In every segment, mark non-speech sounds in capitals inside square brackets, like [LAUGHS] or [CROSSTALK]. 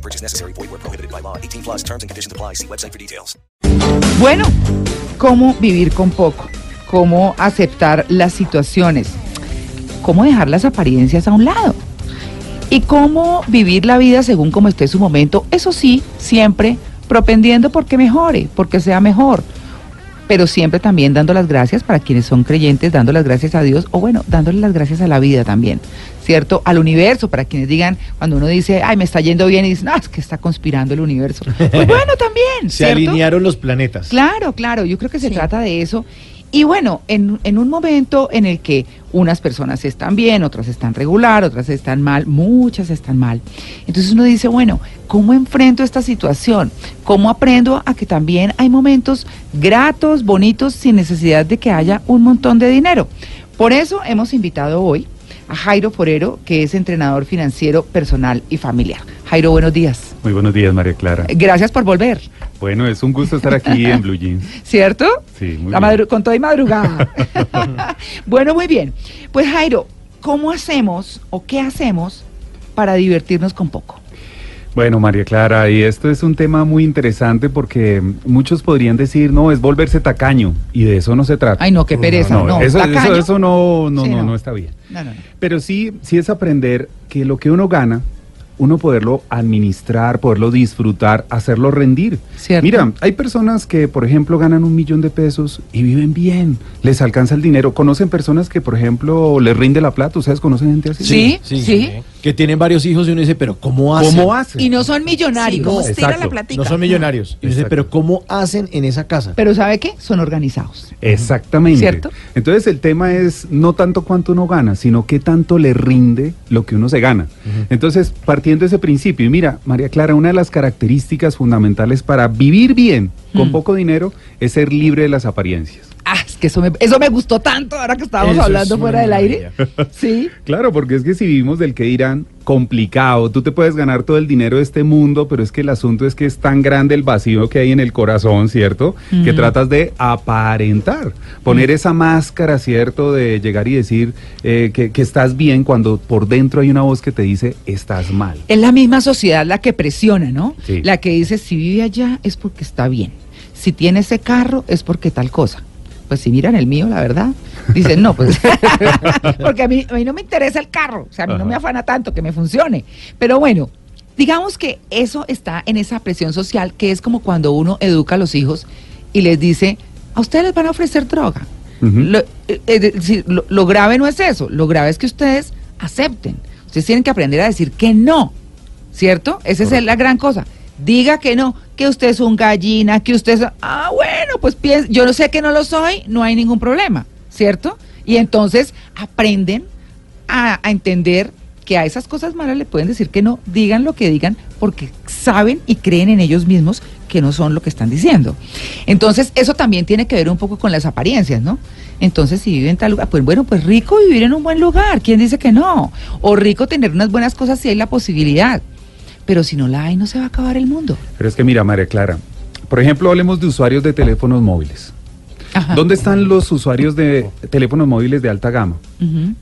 No purchase necessary. Void where prohibited by law. 18 plus terms and conditions apply. See website for details. Bueno, ¿cómo vivir con poco? ¿Cómo aceptar las situaciones? ¿Cómo dejar las apariencias a un lado? ¿Y cómo vivir la vida según como esté su momento? Eso sí, siempre propendiendo porque mejore, porque sea mejor. Pero siempre también dando las gracias para quienes son creyentes, dando las gracias a Dios, o bueno, dándole las gracias a la vida también, ¿cierto? Al universo, para quienes digan, cuando uno dice, ay, me está yendo bien, y dicen, no, es que está conspirando el universo. [LAUGHS] Pues bueno, también. Se alinearon los planetas. Claro, claro, yo creo que se trata de eso. Y bueno, en, en un momento en el que unas personas están bien, otras están regular, otras están mal, muchas están mal. Entonces uno dice, bueno, ¿cómo enfrento esta situación? ¿Cómo aprendo a que también hay momentos gratos, bonitos, sin necesidad de que haya un montón de dinero? Por eso hemos invitado hoy a Jairo Forero, que es entrenador financiero personal y familiar. Jairo, buenos días. Muy buenos días, María Clara. Gracias por volver. Bueno, es un gusto estar aquí en Blue Jeans. [LAUGHS] ¿Cierto? Sí, muy La bien. con toda y madrugada. [LAUGHS] bueno, muy bien. Pues Jairo, ¿cómo hacemos o qué hacemos para divertirnos con poco? Bueno, María Clara, y esto es un tema muy interesante porque muchos podrían decir, no, es volverse tacaño, y de eso no se trata. Ay, no, qué pereza. No, no, eso, tacaño. eso, eso no, no, Sí, no, no. no está bien. No, no, no. Pero sí, sí es aprender que lo que uno gana, uno poderlo administrar, poderlo disfrutar, hacerlo rendir. Cierto. Mira, hay personas que, por ejemplo, ganan un millón de pesos y viven bien, les alcanza el dinero. Conocen personas que, por ejemplo, les rinde la plata. ¿Ustedes conocen gente así? Sí, sí. Que tienen varios hijos y uno dice, pero ¿cómo hacen? ¿Cómo hacen? Y no son millonarios. ¿cómo estira la No son millonarios. Y uno dice, pero ¿cómo hacen en esa casa? Pero ¿sabe qué? Son organizados. Exactamente. ¿Cierto? Entonces el tema es no tanto cuánto uno gana, sino qué tanto le rinde lo que uno se gana. Entonces, partiendo de ese principio, y mira, María Clara, una de las características fundamentales para vivir bien con Mm. poco dinero es ser libre de las apariencias. Ah, es que eso me, eso me gustó tanto ahora que estábamos Eso hablando fuera del aire. [LAUGHS] Sí. [LAUGHS] Claro, porque es que si vivimos del que dirán complicado, tú te puedes ganar todo el dinero de este mundo, pero es que el asunto es que es tan grande el vacío que hay en el corazón, ¿cierto? Que tratas de aparentar, poner esa máscara, ¿cierto? De llegar y decir eh, que, que estás bien cuando por dentro hay una voz que te dice estás mal. Es la misma sociedad la que presiona, ¿no? Sí. La que dice, si vive allá es porque está bien. Si tiene ese carro es porque tal cosa. Pues si miran el mío, la verdad, dicen, no, pues, [LAUGHS] porque a mí, a mí no me interesa el carro, o sea, a mí no me afana tanto que me funcione. Pero bueno, digamos que eso está en esa presión social, que es como cuando uno educa a los hijos y les dice, a ustedes les van a ofrecer droga. Lo, eh, es decir, lo- lo grave no es eso, lo grave es que ustedes acepten. Ustedes tienen que aprender a decir que no, ¿cierto? Esa es la gran cosa. Diga que no, que usted es un gallina, que usted es... Ah, bueno, pues piensa, yo no sé que no lo soy, no hay ningún problema, ¿cierto? Y entonces aprenden a, entender que a esas cosas malas le pueden decir que no, digan lo que digan, porque saben y creen en ellos mismos que no son lo que están diciendo. Entonces, eso también tiene que ver un poco con las apariencias, ¿no? Entonces, si vive en tal lugar, pues bueno, pues rico vivir en un buen lugar, ¿quién dice que no? O rico tener unas buenas cosas si hay la posibilidad. Pero si no la hay, no se va a acabar el mundo. Pero es que mira, María Clara, por ejemplo, hablemos de usuarios de teléfonos móviles. Ajá. ¿Dónde están los usuarios de teléfonos móviles de alta gama?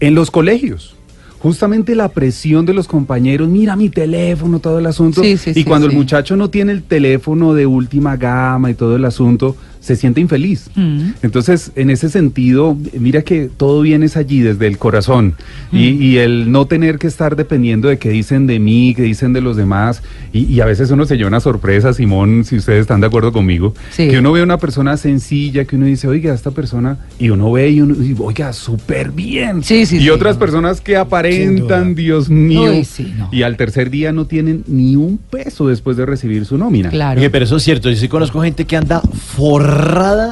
En los colegios. Justamente la presión de los compañeros, mira mi teléfono, todo el asunto. Sí, sí, y sí, cuando el muchacho no tiene el teléfono de última gama y todo el asunto, se siente infeliz. Mm. Entonces, en ese sentido, mira que todo viene es allí desde el corazón y, Mm. y el no tener que estar dependiendo de qué dicen de mí, qué dicen de los demás. Y, y a veces uno se lleva una sorpresa, Simón, si ustedes están de acuerdo conmigo, Sí. que uno ve a una persona sencilla, que uno dice, oiga, esta persona, y uno ve y uno dice, oiga, súper bien. Sí, sí, y sí. otras personas que aparentan. Dios mío, Uy, sí, no. y al tercer día no tienen ni un peso después de recibir su nómina. Claro. Oye, pero eso es cierto. Yo sí conozco gente que anda forrada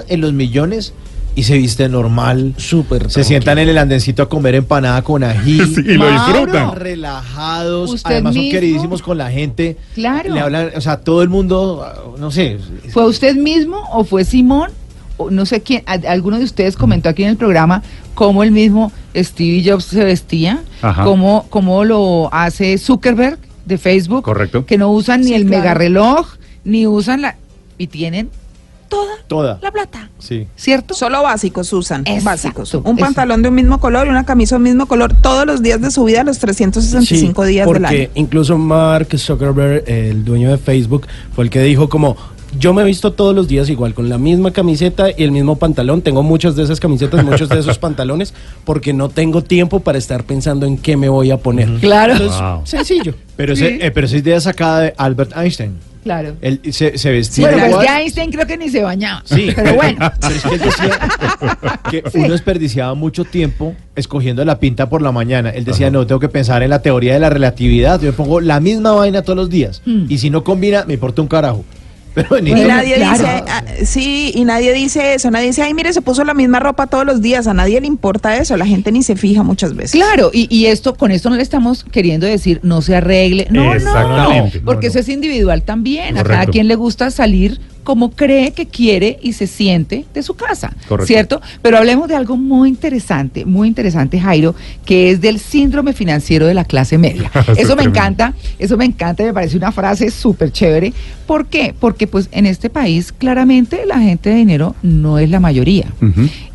en los millones y se viste normal. Súper. Se sientan en el andencito a comer empanada con ají. [LAUGHS] Sí, y lo disfrutan. Relajados, ¿Usted además son queridísimos con la gente. Claro. Le hablan, o sea, todo el mundo, no sé. ¿Fue usted mismo o fue Simón? O no sé quién, a- alguno de ustedes comentó aquí en el programa cómo el mismo Steve Jobs se vestía, Ajá. cómo, cómo lo hace Zuckerberg de Facebook, Correcto. que no usan ni Sí, el claro. mega reloj, ni usan la... y tienen toda Toda. la plata, Sí. ¿cierto? Solo básicos usan, Exacto, básicos. Un pantalón de un mismo color y una camisa de un mismo color todos los días de su vida, los 365 días porque del año. incluso Mark Zuckerberg, el dueño de Facebook, fue el que dijo como yo me he visto todos los días igual con la misma camiseta y el mismo pantalón. Tengo muchas de esas camisetas, muchos de esos [LAUGHS] pantalones, porque no tengo tiempo para estar pensando en qué me voy a poner. Claro. Entonces, Wow. sencillo. Pero, Sí. ese, eh, pero esa idea sacada de Albert Einstein. Claro. Él se, se vestía Bueno, pues igual. ya Einstein creo que ni se bañaba. Sí. [LAUGHS] Pero bueno. [LAUGHS] Pero es que él decía que Sí. uno desperdiciaba mucho tiempo escogiendo la pinta por la mañana. Él decía, no, tengo que pensar en la teoría de la relatividad. Yo me pongo la misma vaina todos los días. Mm. Y si no combina, me importa un carajo. Pero ni Y nadie claro. dice, ah, sí, y nadie dice eso, nadie dice, ay, mire, se puso la misma ropa todos los días, a nadie le importa eso, la gente ni se fija muchas veces. Claro, y, y esto con esto no le estamos queriendo decir no se arregle, no, Exactamente. no, porque No, eso es individual también. A cada quien le gusta salir como cree que quiere y se siente de su casa, Correcto. ¿cierto? Pero hablemos de algo muy interesante, muy interesante, Jairo, que es del síndrome financiero de la clase media. Eso es [LAUGHS] Eso me tremendo. encanta, eso me encanta, me parece una frase súper chévere. ¿Por qué? Porque pues en este país claramente la gente de dinero no es la mayoría,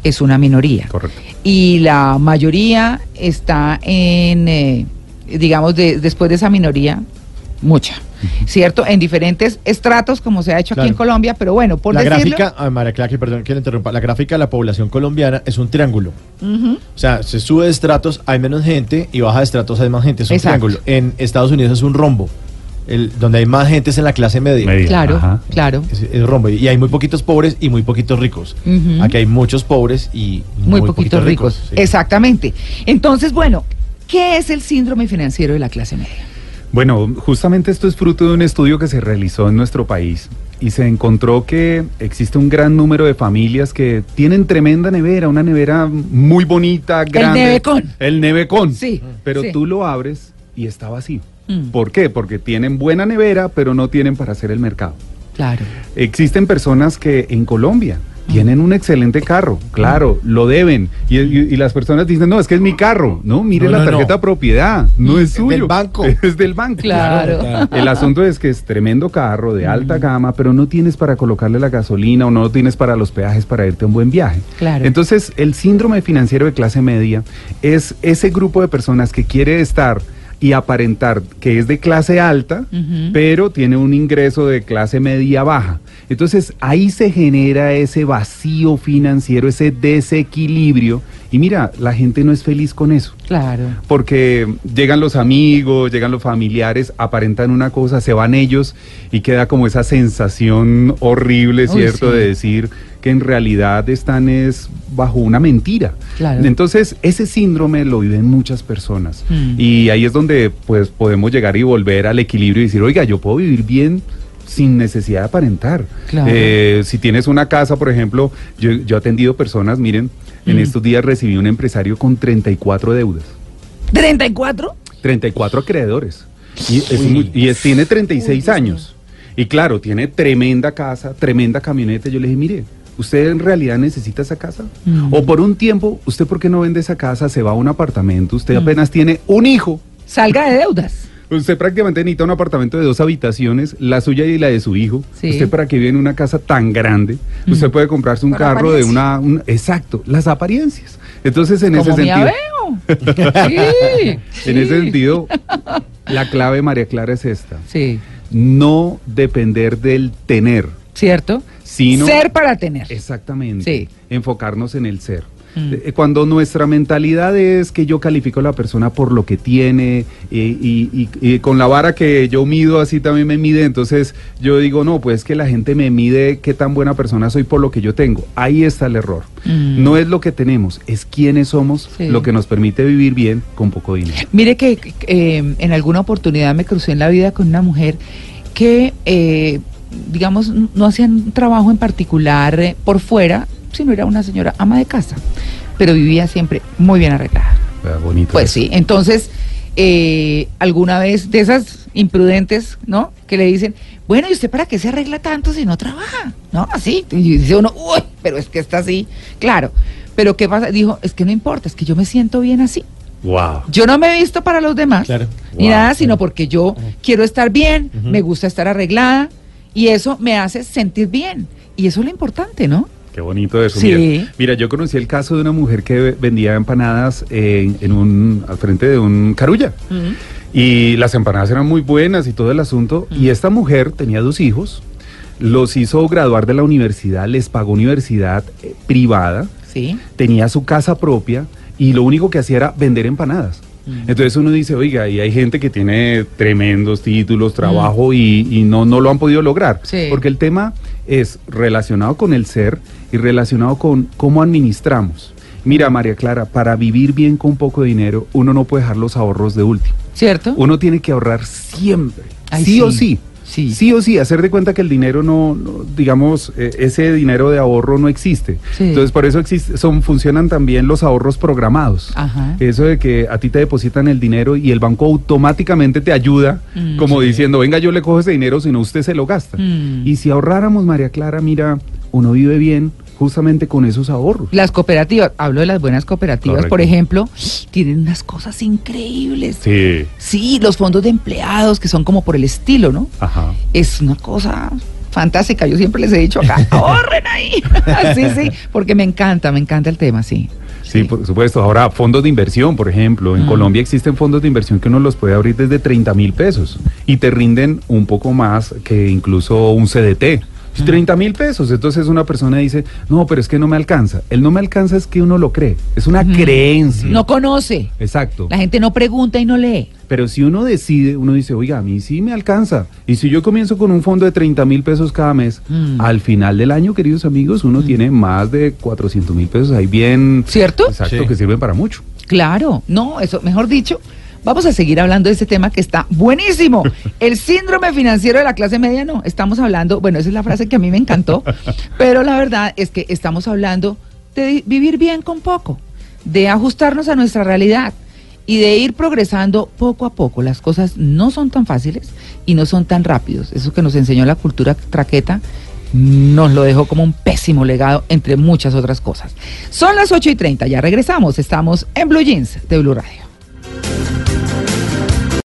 es una minoría Correcto. y la mayoría está en, eh, digamos, de- después de esa minoría, mucha, ¿cierto? En diferentes estratos, como se ha hecho aquí en Colombia, pero bueno, por la decirlo... gráfica, ah, María Clara, perdón que le interrumpa, la gráfica de la población colombiana es un triángulo. O sea, se sube de estratos, hay menos gente, y baja de estratos, hay más gente. Es un Exacto. triángulo. En Estados Unidos es un rombo. El, donde hay más gente es en la clase media. Media. Claro, Ajá. claro. Es, es rombo. Y hay muy poquitos pobres y muy poquitos ricos. Aquí hay muchos pobres y Muy, poquitos ricos. sí. Exactamente. Entonces, bueno, ¿qué es el síndrome financiero de la clase media? Bueno, justamente esto es fruto de un estudio que se realizó en nuestro país y se encontró que existe un gran número de familias que tienen tremenda nevera, una nevera muy bonita, grande. nevecón. El nevecón. Sí, Pero sí. tú lo abres y está vacío. Mm. ¿Por qué? Porque tienen buena nevera, pero no tienen para hacer el mercado. Claro. Existen personas que en Colombia tienen un excelente carro, claro, lo deben. Y, y- y las personas dicen, no, es que es mi carro. No, mire No, la no, no. tarjeta propiedad, no es Es suyo. del banco. [LAUGHS] Es del banco. Claro. El asunto es que es tremendo carro de alta gama, pero no tienes para colocarle la gasolina o no tienes para los peajes para irte a un buen viaje. Claro. Entonces, el síndrome financiero de clase media es ese grupo de personas que quiere estar y aparentar que es de clase alta, pero tiene un ingreso de clase media baja. Entonces ahí se genera ese vacío financiero, ese desequilibrio. Y mira, la gente no es feliz con eso. Claro. Porque llegan los amigos, llegan los familiares, aparentan una cosa, se van ellos y queda como esa sensación horrible, Uy, ¿cierto? sí. De decir que en realidad están es bajo una mentira. Claro. Entonces, ese síndrome lo viven muchas personas. Mm. Y ahí es donde pues podemos llegar y volver al equilibrio y decir, oiga, yo puedo vivir bien sin necesidad de aparentar. Claro. Eh, si tienes una casa, por ejemplo, yo, yo he atendido personas, miren, en Mm. estos días recibí un empresario con 34 deudas. ¿34? 34 acreedores. Y, es muy- y es- tiene 36 años. Y claro, tiene tremenda casa, tremenda camioneta. Yo le dije, mire, ¿usted en realidad necesita esa casa? Mm. O por un tiempo, ¿usted por qué no vende esa casa? Se va a un apartamento, usted Mm. apenas tiene un hijo. Salga de deudas. Usted prácticamente necesita un apartamento de dos habitaciones, la suya y la de su hijo. Sí. Usted para que vive en una casa tan grande, usted puede comprarse un Por carro de una, un- exacto, las apariencias. Entonces en ese sentido, Aveo. [LAUGHS] Sí. en ese sí. sentido, la clave María Clara es esta: Sí. no depender del tener, ¿Cierto? sino Ser para tener. exactamente Sí. enfocarnos en el ser. Mm. Eh, Cuando nuestra mentalidad es que yo califico a la persona por lo que tiene y, y- y- y con la vara que yo mido así también me mide, entonces yo digo, no, pues que la gente me mide qué tan buena persona soy por lo que yo tengo. Ahí está el error. Mm. No es lo que tenemos, es quiénes somos, Sí. lo que nos permite vivir bien con poco dinero. Mire que eh, en alguna oportunidad me crucé en la vida con una mujer que, eh, digamos, no hacían un trabajo en particular eh, por fuera, sino era una señora ama de casa, pero vivía siempre muy bien arreglada. Ah, bonito. Pues eso. sí, entonces, eh, alguna vez de esas imprudentes, ¿no? Que le dicen, bueno, ¿y usted para qué se arregla tanto si no trabaja? ¿No? Así. Y dice uno, uy, pero es que está así. Claro. Pero ¿qué pasa? Dijo, es que no importa, es que yo me siento bien así. Wow. Yo no me he visto para los demás, Claro. ni Wow, nada, sino porque yo quiero estar bien, me gusta estar arreglada, y eso me hace sentir bien. Y eso es lo importante, ¿no? Qué bonito eso. Sí. Mira, mira, yo conocí el caso de una mujer que vendía empanadas en, en un, al frente de un carulla. Y las empanadas eran muy buenas y todo el asunto. Y esta mujer tenía dos hijos, los hizo graduar de la universidad, les pagó universidad eh, privada, Sí. tenía su casa propia y lo único que hacía era vender empanadas. Entonces uno dice, oiga, y hay gente que tiene tremendos títulos, trabajo y, y no, no lo han podido lograr. Sí. Porque el tema es relacionado con el ser y relacionado con cómo administramos. Mira, María Clara, para vivir bien con poco dinero, uno no puede dejar los ahorros de último. ¿Cierto? Uno tiene que ahorrar siempre. Ay, sí, o sí. Sí. Sí. O sí, hacer de cuenta que el dinero no, no, digamos, eh, ese dinero de ahorro no existe. Sí. Entonces, por eso existe, son, funcionan también los ahorros programados. Ajá. Eso de que a ti te depositan el dinero y el banco automáticamente te ayuda, Mm, como diciendo, venga, yo le cojo ese dinero, si no usted se lo gasta. Mm. Y si ahorráramos, María Clara, mira, uno vive bien justamente con esos ahorros. Las cooperativas, hablo de las buenas cooperativas, Correcto. por ejemplo, tienen unas cosas increíbles. Sí. Sí, los fondos de empleados que son como por el estilo, ¿no? Ajá. Es una cosa fantástica. Yo siempre les he dicho acá, [LAUGHS] ahorren ahí. [LAUGHS] sí, sí, porque me encanta, me encanta el tema, sí. Sí, por supuesto. Ahora, fondos de inversión, por ejemplo. En Mm. Colombia existen fondos de inversión que uno los puede abrir desde 30 mil pesos y te rinden un poco más que incluso un CDT. Mm. 30 mil pesos. Entonces una persona dice, no, pero es que no me alcanza. El no me alcanza es que uno lo cree. Es una creencia. No conoce. Exacto. La gente no pregunta y no lee. Pero si uno decide, uno dice, oiga, a mí sí me alcanza. Y si yo comienzo con un fondo de 30 mil pesos cada mes, Mm. al final del año, queridos amigos, uno tiene más de 400 mil pesos ahí bien... ¿Cierto? Exacto, Sí. que sirven para mucho. Claro, no, eso, mejor dicho, vamos a seguir hablando de este tema que está buenísimo. [LAUGHS] El síndrome financiero de la clase media, no, estamos hablando, bueno, esa es la frase que a mí me encantó, [LAUGHS] pero la verdad es que estamos hablando de vi- vivir bien con poco, de ajustarnos a nuestra realidad y de ir progresando poco a poco. Las cosas no son tan fáciles y no son tan rápidos. Eso que nos enseñó la cultura traqueta nos lo dejó como un pésimo legado, entre muchas otras cosas. Son las 8 y 30, ya regresamos. Estamos en Blue Jeans de Blue Radio.